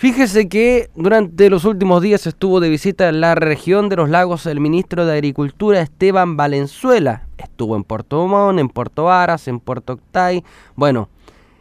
Fíjese que durante los últimos días estuvo de visita en la región de los lagos el ministro de Agricultura Esteban Valenzuela. Estuvo en Puerto Montt, en Puerto Varas, en Puerto Octay. Bueno,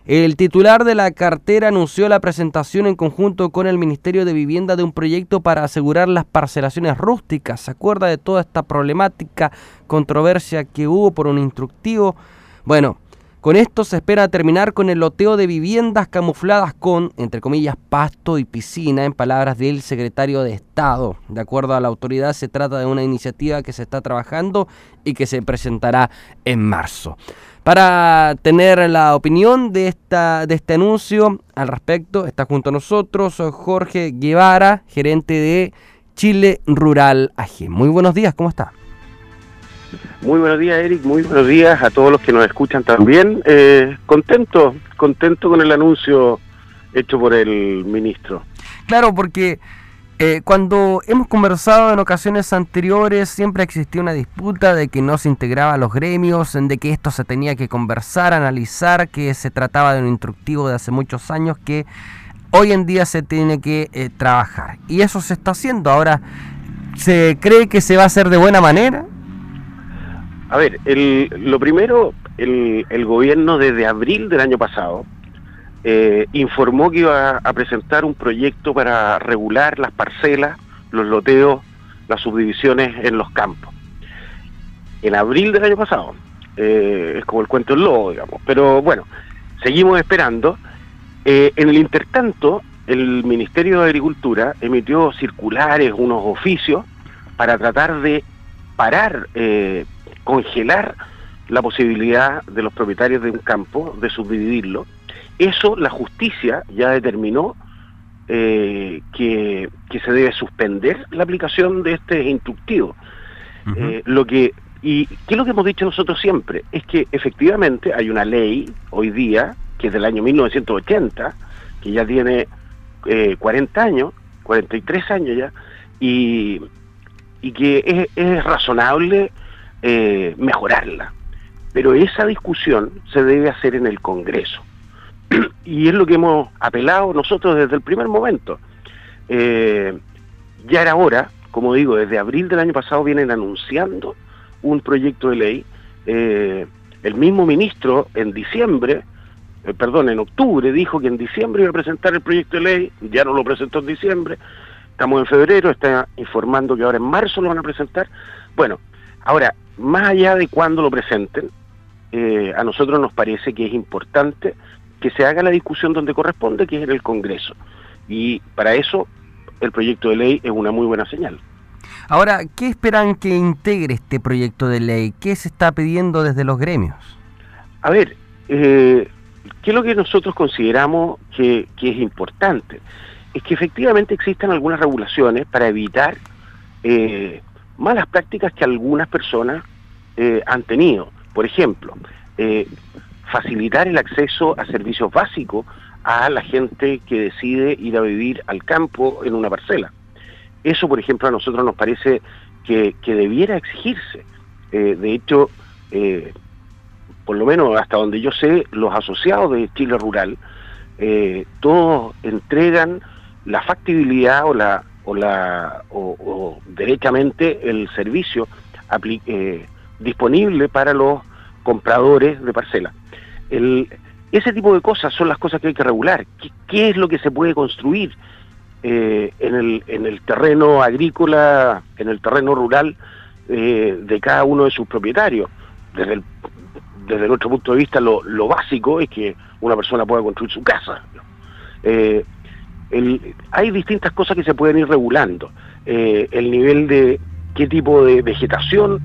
el titular de la cartera anunció la presentación en conjunto con el Ministerio de Vivienda de un proyecto para asegurar las parcelaciones rústicas. ¿Se acuerda de toda esta problemática, controversia que hubo por un instructivo? Bueno, con esto se espera terminar con el loteo de viviendas camufladas con, entre comillas, pasto y piscina, en palabras del secretario de Estado. De acuerdo a la autoridad, se trata de una iniciativa que se está trabajando y que se presentará en marzo. Para tener la opinión de, este anuncio al respecto, está junto a nosotros Jorge Guevara, gerente de Chile Rural AG. Muy buenos días, ¿cómo está? Muy buenos días, Eric. Muy buenos días a todos los que nos escuchan también. Eh, contento, contento con el anuncio hecho por el ministro. Claro, porque eh, cuando hemos conversado en ocasiones anteriores, siempre existía una disputa de que no se integraba a los gremios, de que esto se tenía que conversar, analizar, que se trataba de un instructivo de hace muchos años que hoy en día se tiene que eh, trabajar. Y eso se está haciendo. Ahora, ¿se cree que se va a hacer de buena manera? A ver, lo primero, el, gobierno desde abril del año pasado eh, informó que iba a presentar un proyecto para regular las parcelas, los loteos, las subdivisiones en los campos. En abril del año pasado. Eh, es como el cuento del lobo, digamos. Pero bueno, seguimos esperando. Eh, en el intertanto, el Ministerio de Agricultura emitió circulares, unos oficios, para tratar de parar congelar la posibilidad de los propietarios de un campo de subdividirlo. Eso la justicia ya determinó eh, que, se debe suspender la aplicación de este instructivo. Eh, lo que y qué es lo que hemos dicho nosotros siempre es que efectivamente hay una ley hoy día que es del año 1980 que ya tiene 40 eh, años, 43 años ya y, y que es, es razonable eh, mejorarla. Pero esa discusión se debe hacer en el Congreso. y es lo que hemos apelado nosotros desde el primer momento. Eh, ya era hora, como digo, desde abril del año pasado vienen anunciando un proyecto de ley. Eh, el mismo ministro en diciembre, perdón, en octubre dijo que en diciembre iba a presentar el proyecto de ley, ya no lo presentó en diciembre, estamos en febrero, está informando que ahora en marzo lo van a presentar. Bueno, ahora, más allá de cuándo lo presenten, eh, a nosotros nos parece que es importante que se haga la discusión donde corresponde, que es en el Congreso. Y para eso el proyecto de ley es una muy buena señal. Ahora, ¿qué esperan que integre este proyecto de ley? ¿Qué se está pidiendo desde los gremios? A ver, eh, ¿qué es lo que nosotros consideramos que, es importante? Es que efectivamente existen algunas regulaciones para evitar eh, malas prácticas que algunas personas eh, han tenido. Por ejemplo, eh, facilitar el acceso a servicios básicos a la gente que decide ir a vivir al campo en una parcela. Eso, por ejemplo, a nosotros nos parece que, debiera exigirse. Eh, de hecho, por lo menos hasta donde yo sé, los asociados de Chile Rural, todos entregan la factibilidad o la o, la, o, derechamente el servicio eh, disponible para los compradores de parcela. ese tipo de cosas son las cosas que hay que regular. ¿Qué, es lo que se puede construir eh, en, el, en el terreno agrícola, en el terreno rural eh, de cada uno de sus propietarios? Desde, el, desde nuestro punto de vista, lo, lo básico es que una persona pueda construir su casa. Eh, hay distintas cosas que se pueden ir regulando. Eh, el nivel de qué tipo de vegetación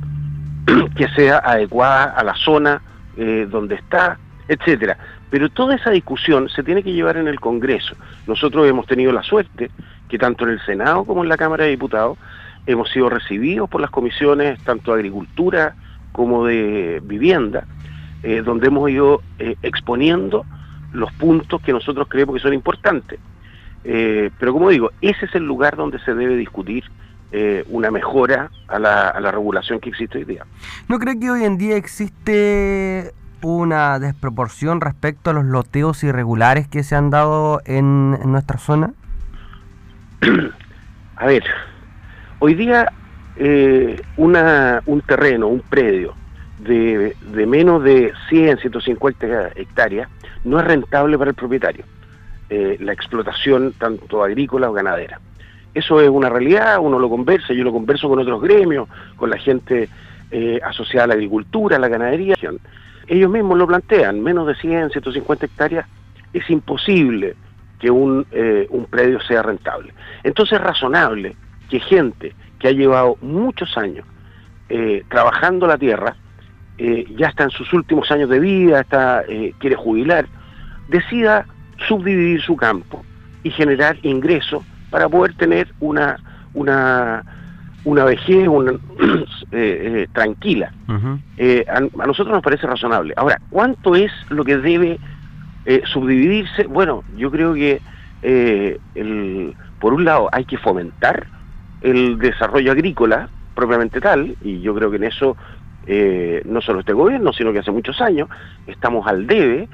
que sea adecuada a la zona eh, donde está, etcétera. Pero toda esa discusión se tiene que llevar en el Congreso. Nosotros hemos tenido la suerte que tanto en el Senado como en la Cámara de Diputados hemos sido recibidos por las comisiones tanto de Agricultura como de Vivienda, eh, donde hemos ido exponiendo los puntos que nosotros creemos que son importantes. Eh, pero como digo, ese es el lugar donde se debe discutir eh, una mejora a la, a la regulación que existe hoy día. ¿No cree que hoy en día existe una desproporción respecto a los loteos irregulares que se han dado en, nuestra zona? A ver, hoy día eh, una, un terreno, un predio de, de, menos de 100, 150 hectáreas no es rentable para el propietario, eh, la explotación tanto agrícola o ganadera. Eso es una realidad, uno lo conversa, yo lo converso con otros gremios, con la gente eh, asociada a la agricultura, a la ganadería. Ellos mismos lo plantean, menos de 100, 150 hectáreas, es imposible que un, eh, un predio sea rentable. Entonces es razonable que gente que ha llevado muchos años eh, trabajando la tierra, eh, ya está en sus últimos años de vida, está, quiere jubilar, decida subdividir su campo y generar ingresos para poder tener una, una, una vejez tranquila. a, a, nosotros nos parece razonable. Ahora, ¿cuánto es lo que debe eh, subdividirse, bueno, yo creo que eh, el, por un lado hay que fomentar el desarrollo agrícola propiamente tal, y yo creo que en eso eh, no solo este gobierno, sino que hace muchos años estamos al debe,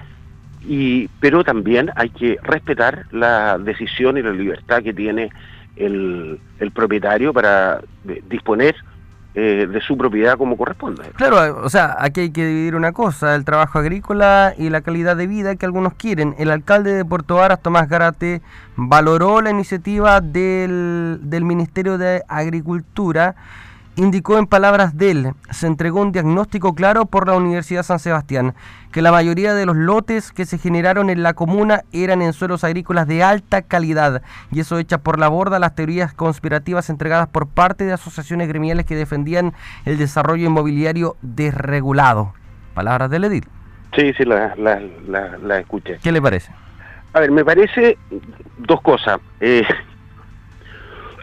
y, pero también hay que respetar la decisión y la libertad que tiene el, el propietario para disponer eh, de su propiedad como corresponde. Claro, o sea, aquí hay que dividir una cosa, el trabajo agrícola y la calidad de vida que algunos quieren. El alcalde de Puerto Varas, Tomás Garate, valoró la iniciativa del, del Ministerio de Agricultura indicó en palabras de él, se entregó un diagnóstico claro por la Universidad San Sebastián, que la mayoría de los lotes que se generaron en la comuna eran en suelos agrícolas de alta calidad, y eso echa por la borda las teorías conspirativas entregadas por parte de asociaciones gremiales que defendían el desarrollo inmobiliario desregulado. Palabras del edil. Sí, sí, la, la, escuché. ¿Qué le parece? A ver, me parece dos cosas. Eh,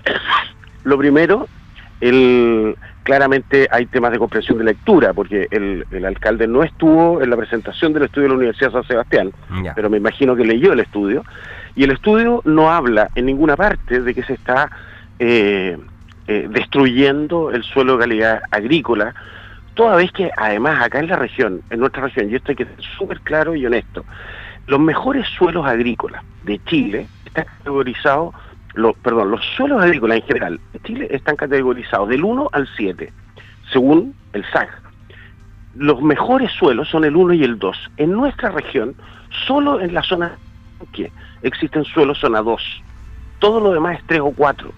lo primero el, claramente hay temas de comprensión de lectura, porque el, el, alcalde no estuvo en la presentación del estudio de la Universidad de San Sebastián, pero me imagino que leyó el estudio, y el estudio no habla en ninguna parte de que se está eh, eh, destruyendo el suelo de calidad agrícola, toda vez que además acá en la región, en nuestra región, y esto hay que ser súper claro y honesto, los mejores suelos agrícolas de Chile están categorizados perdón, los suelos agrícolas en general en Chile están categorizados del 1 al 7, según el SAG. Los mejores suelos son el 1 y el 2. En nuestra región, solo en la zona que existen suelos zona 2. Todo lo demás es 3 o 4.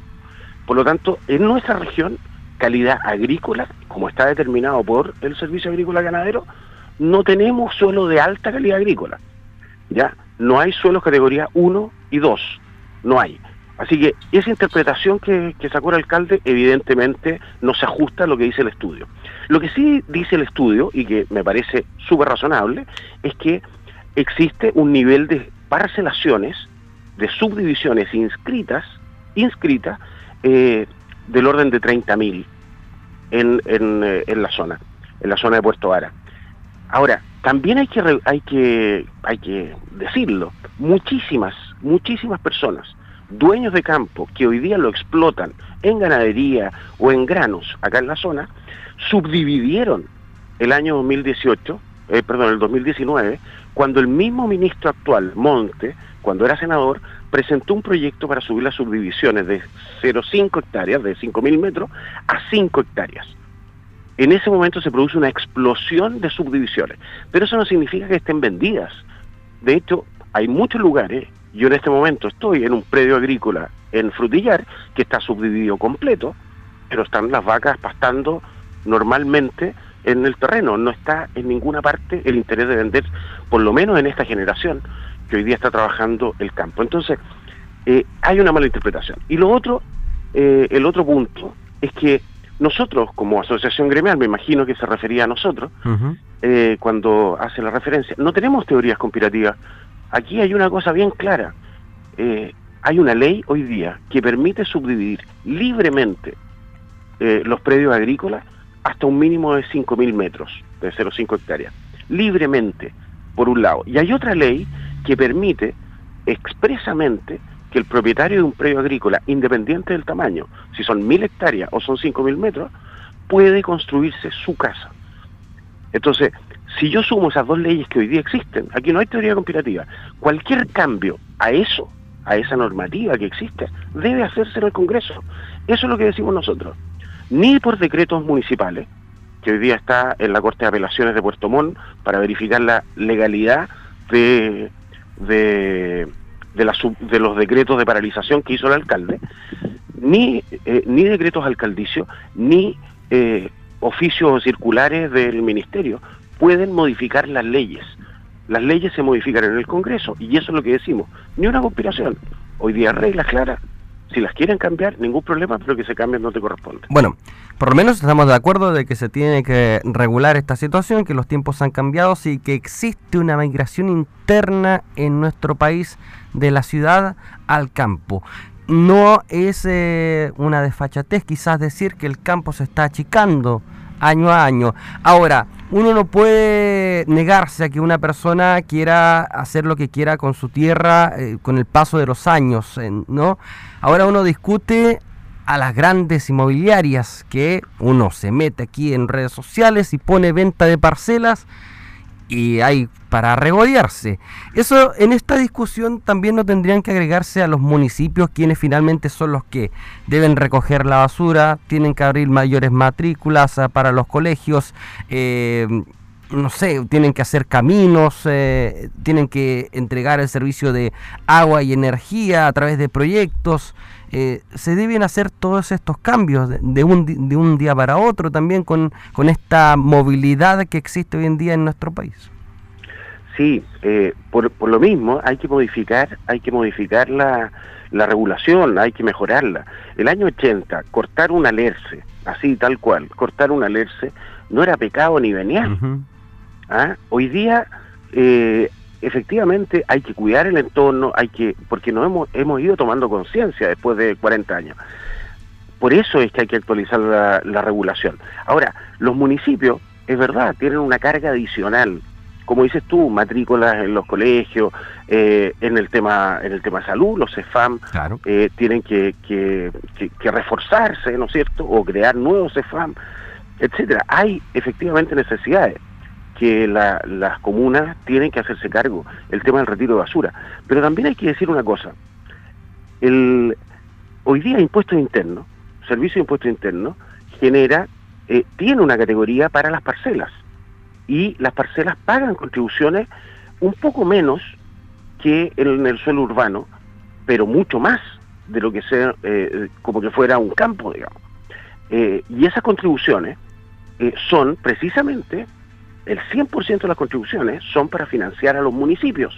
Por lo tanto, en nuestra región, calidad agrícola, como está determinado por el Servicio Agrícola Ganadero, no tenemos suelo de alta calidad agrícola. ¿Ya? No hay suelos categoría 1 y 2. No hay. Así que esa interpretación que, sacó el alcalde evidentemente no se ajusta a lo que dice el estudio. Lo que sí dice el estudio, y que me parece súper razonable, es que existe un nivel de parcelaciones, de subdivisiones inscritas, inscritas eh, del orden de 30.000 en, en, eh, en la zona, en la zona de Puerto Vara. Ahora, también hay que, hay que, hay que decirlo, muchísimas, muchísimas personas dueños de campo que hoy día lo explotan en ganadería o en granos acá en la zona, subdividieron el año 2018, eh, perdón, el 2019, cuando el mismo ministro actual, Monte, cuando era senador, presentó un proyecto para subir las subdivisiones de 0,5 hectáreas, de 5.000 metros, a 5 hectáreas. En ese momento se produce una explosión de subdivisiones, pero eso no significa que estén vendidas. De hecho, hay muchos lugares yo en este momento estoy en un predio agrícola en Frutillar que está subdividido completo, pero están las vacas pastando normalmente en el terreno. No está en ninguna parte el interés de vender, por lo menos en esta generación que hoy día está trabajando el campo. Entonces, eh, hay una mala interpretación. Y lo otro, eh, el otro punto, es que nosotros, como asociación gremial, me imagino que se refería a nosotros, eh, cuando hace la referencia, no tenemos teorías conspirativas Aquí hay una cosa bien clara. Eh, hay una ley hoy día que permite subdividir libremente eh, los predios agrícolas hasta un mínimo de 5.000 metros, de 0,5 hectáreas. Libremente, por un lado. Y hay otra ley que permite expresamente que el propietario de un predio agrícola, independiente del tamaño, si son 1.000 hectáreas o son 5.000 metros, puede construirse su casa. Entonces, si yo sumo esas dos leyes que hoy día existen, aquí no hay teoría conspirativa, cualquier cambio a eso a esa normativa que existe, debe hacerse en el Congreso. Eso es lo que decimos nosotros. Ni por decretos municipales, que hoy día está en la Corte de Apelaciones de Puerto Montt para verificar la legalidad de, de, los decretos de paralización que hizo el alcalde, ni, eh, ni decretos alcaldicios, ni eh, oficios circulares del ministerio pueden modificar las leyes. Las leyes se modifican en el Congreso y eso es lo que decimos. Ni una conspiración. Hoy día reglas claras. Si las quieren cambiar, ningún problema, pero que se cambien no te corresponde. Bueno, por lo menos estamos de acuerdo de que se tiene que regular esta situación, que los tiempos han cambiado y que existe una migración interna en nuestro país de la ciudad al campo no es eh, una desfachatez quizás decir que el campo se está achicando año a año. Ahora, uno no puede negarse a que una persona quiera hacer lo que quiera con su tierra eh, con el paso de los años, ¿no? Ahora uno discute a las grandes inmobiliarias que uno se mete aquí en redes sociales y pone venta de parcelas y hay para regodearse. Eso en esta discusión también no tendrían que agregarse a los municipios quienes finalmente son los que deben recoger la basura, tienen que abrir mayores matrículas ah, para los colegios, eh, no sé, tienen que hacer caminos, eh, tienen que entregar el servicio de agua y energía a través de proyectos. Eh, se deben hacer todos estos cambios de, un, de un día para otro también con, con esta movilidad que existe hoy en día en nuestro país. Sí, eh, por, por, lo mismo hay que modificar, hay que modificar la, la regulación, hay que mejorarla. El año 80, cortar un alerce, así tal cual, cortar un alerce no era pecado ni venial. ¿Ah? Hoy día eh, efectivamente hay que cuidar el entorno, hay que, porque nos hemos, hemos ido tomando conciencia después de 40 años. Por eso es que hay que actualizar la, regulación. Ahora, los municipios, es verdad, tienen una carga adicional como dices tú, matrículas en los colegios, eh, en el tema en el tema salud, los CEFAM eh, tienen que, que, que, reforzarse, ¿no es cierto? O crear nuevos CEFAM, etcétera. Hay efectivamente necesidades que las comunas tienen que hacerse cargo, el tema del retiro de basura. Pero también hay que decir una cosa, el, hoy día impuestos internos, servicio de impuestos internos, genera, eh, tiene una categoría para las parcelas, y las parcelas pagan contribuciones un poco menos que en el suelo urbano, pero mucho más de lo que sea, eh, como que fuera un campo, digamos. Eh, y esas contribuciones son precisamente el 100% de las contribuciones son para financiar a los municipios.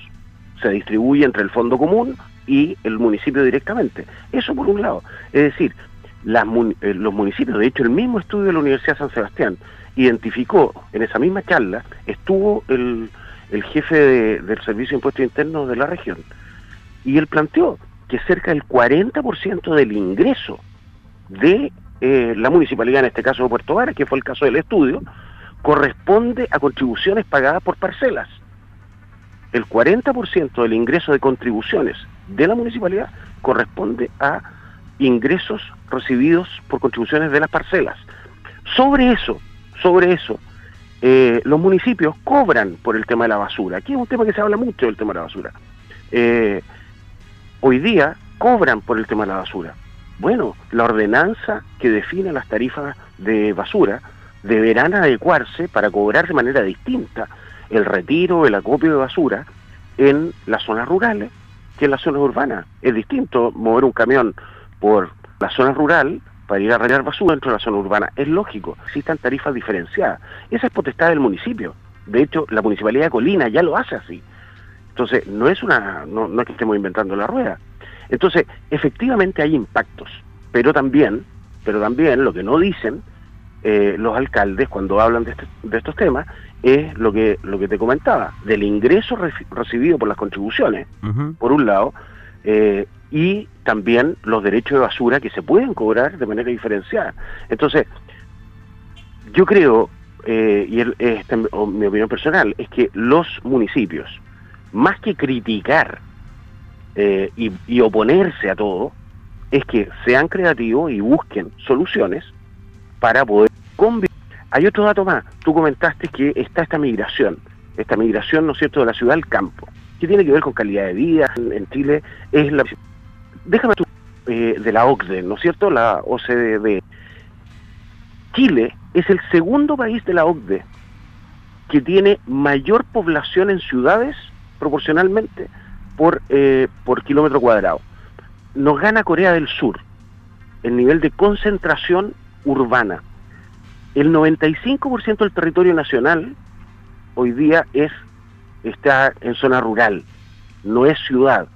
Se distribuye entre el fondo común y el municipio directamente. Eso por un lado. Es decir, eh, los municipios, de hecho el mismo estudio de la Universidad de San Sebastián identificó en esa misma charla, estuvo el, jefe del Servicio de Impuestos Internos de la región, y él planteó que cerca del 40% del ingreso de eh, la municipalidad, en este caso de Puerto Varas, que fue el caso del estudio, corresponde a contribuciones pagadas por parcelas. El 40% del ingreso de contribuciones de la municipalidad corresponde a ingresos recibidos por contribuciones de las parcelas. Sobre eso, sobre eso, eh, los municipios cobran por el tema de la basura. Aquí es un tema que se habla mucho del tema de la basura. Eh, hoy día cobran por el tema de la basura. Bueno, la ordenanza que define las tarifas de basura deberán adecuarse para cobrar de manera distinta el retiro, el acopio de basura en las zonas rurales que en las zonas urbanas. Es distinto mover un camión por la zona rural para ir a retirar basura dentro de la zona urbana. Es lógico, existan tarifas diferenciadas. Esa es potestad del municipio. De hecho, la Municipalidad de Colina ya lo hace así. Entonces, no es una no, no es que estemos inventando la rueda. Entonces, efectivamente hay impactos, pero también, pero también lo que no dicen eh, los alcaldes cuando hablan de, este, de, estos temas es lo que lo que te comentaba del ingreso recibido por las contribuciones por un lado eh, y también los derechos de basura que se pueden cobrar de manera diferenciada. Entonces yo creo eh, y este, mi opinión personal es que los municipios más que criticar y, y oponerse a todo es que sean creativos y busquen soluciones para poder convivir. Hay otro dato más, tú comentaste que está esta migración, esta migración, ¿no es cierto?, de la ciudad al campo. que tiene que ver con calidad de vida en, Chile, es la... Déjame tú, eh, de la OCDE, ¿no es cierto? La OCDE. Chile es el segundo país de la OCDE que tiene mayor población en ciudades proporcionalmente por, eh, por kilómetro cuadrado. Nos gana Corea del Sur el nivel de concentración urbana. El 95% del territorio nacional hoy día es está en zona rural, no es ciudad.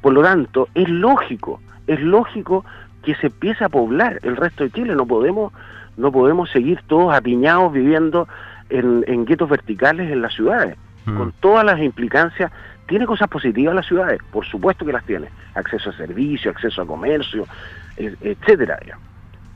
Por lo tanto, es lógico, es lógico que se empiece a poblar el resto de Chile. No podemos, no podemos seguir todos apiñados viviendo en, en guetos verticales en las ciudades, mm. con todas las implicancias. Tiene cosas positivas las ciudades, por supuesto que las tiene. Acceso a servicios, acceso a comercio, etcétera.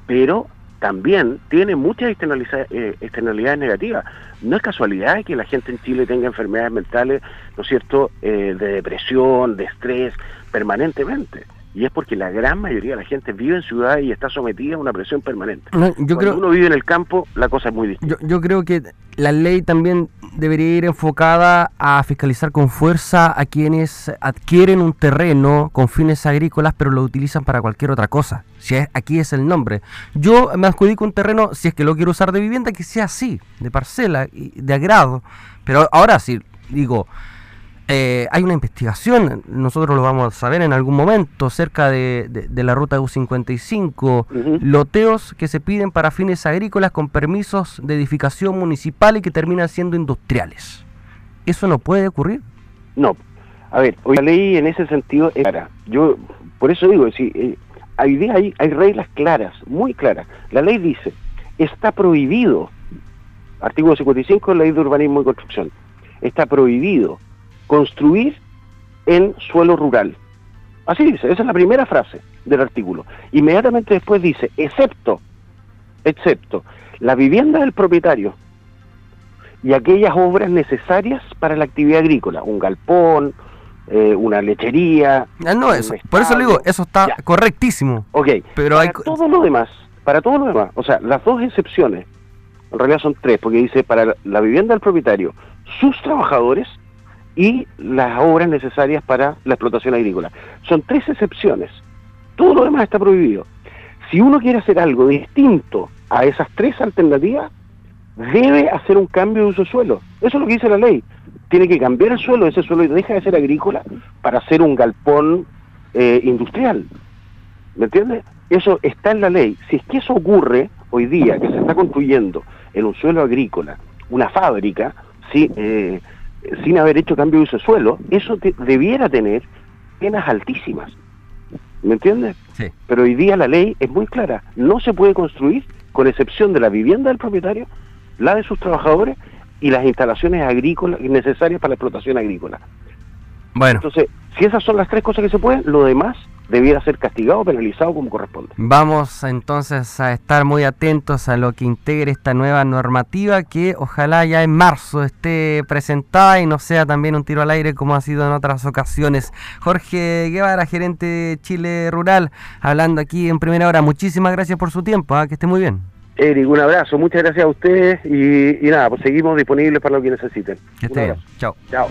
Pero también tiene muchas eh, externalidades negativas. No es casualidad que la gente en Chile tenga enfermedades mentales, ¿no es cierto?, eh, de depresión, de estrés, permanentemente. Y es porque la gran mayoría de la gente vive en ciudades y está sometida a una presión permanente. yo Cuando uno vive en el campo, la cosa es muy distinta. Yo, yo creo que la ley también debería ir enfocada a fiscalizar con fuerza a quienes adquieren un terreno con fines agrícolas pero lo utilizan para cualquier otra cosa. Si es, aquí es el nombre. Yo me adjudico un terreno, si es que lo quiero usar de vivienda, que sea así, de parcela, de agrado. Pero ahora sí, digo, eh, hay una investigación, nosotros lo vamos a saber en algún momento, cerca de, la ruta U55, loteos que se piden para fines agrícolas con permisos de edificación municipal y que terminan siendo industriales. ¿Eso no puede ocurrir? No. A ver, hoy la ley en ese sentido es clara. Yo, por eso digo, si, eh, hay, hay, hay reglas claras, muy claras. La ley dice, está prohibido, artículo 55 de la ley de urbanismo y construcción, está prohibido construir en suelo rural. Así dice, esa es la primera frase del artículo. Inmediatamente después dice, excepto, excepto, la vivienda del propietario y aquellas obras necesarias para la actividad agrícola, un galpón, eh, una lechería. Ah, no, eso, por eso le digo, eso está correctísimo. Ok, pero para hay... todo lo demás, para todo lo demás, o sea, las dos excepciones, en realidad son tres, porque dice para la vivienda del propietario, sus trabajadores y las obras necesarias para la explotación agrícola. Son tres excepciones. Todo lo demás está prohibido. Si uno quiere hacer algo distinto a esas tres alternativas, debe hacer un cambio de uso de suelo. Eso es lo que dice la ley. Tiene que cambiar el suelo, ese suelo deja de ser agrícola para hacer un galpón eh, industrial. ¿Me entiendes? Eso está en la ley. Si es que eso ocurre hoy día, que se está construyendo en un suelo agrícola, una fábrica, sí, eh, sin haber hecho cambio de uso de suelo, eso debiera tener penas altísimas. ¿Me entiendes? Sí. Pero hoy día la ley es muy clara. No se puede construir, con excepción de la vivienda del propietario, la de sus trabajadores y las instalaciones agrícolas necesarias para la explotación agrícola. Bueno. Entonces, si esas son las tres cosas que se pueden, lo demás debiera ser castigado o penalizado como corresponde. Vamos entonces a estar muy atentos a lo que integre esta nueva normativa que ojalá ya en marzo esté presentada y no sea también un tiro al aire como ha sido en otras ocasiones. Jorge Guevara, gerente de Chile Rural, hablando aquí en primera hora. Muchísimas gracias por su tiempo, ¿ah? que esté muy bien. Eric, un abrazo, muchas gracias a ustedes y, nada, pues seguimos disponibles para lo que necesiten. Que esté bien. Chao. Chao.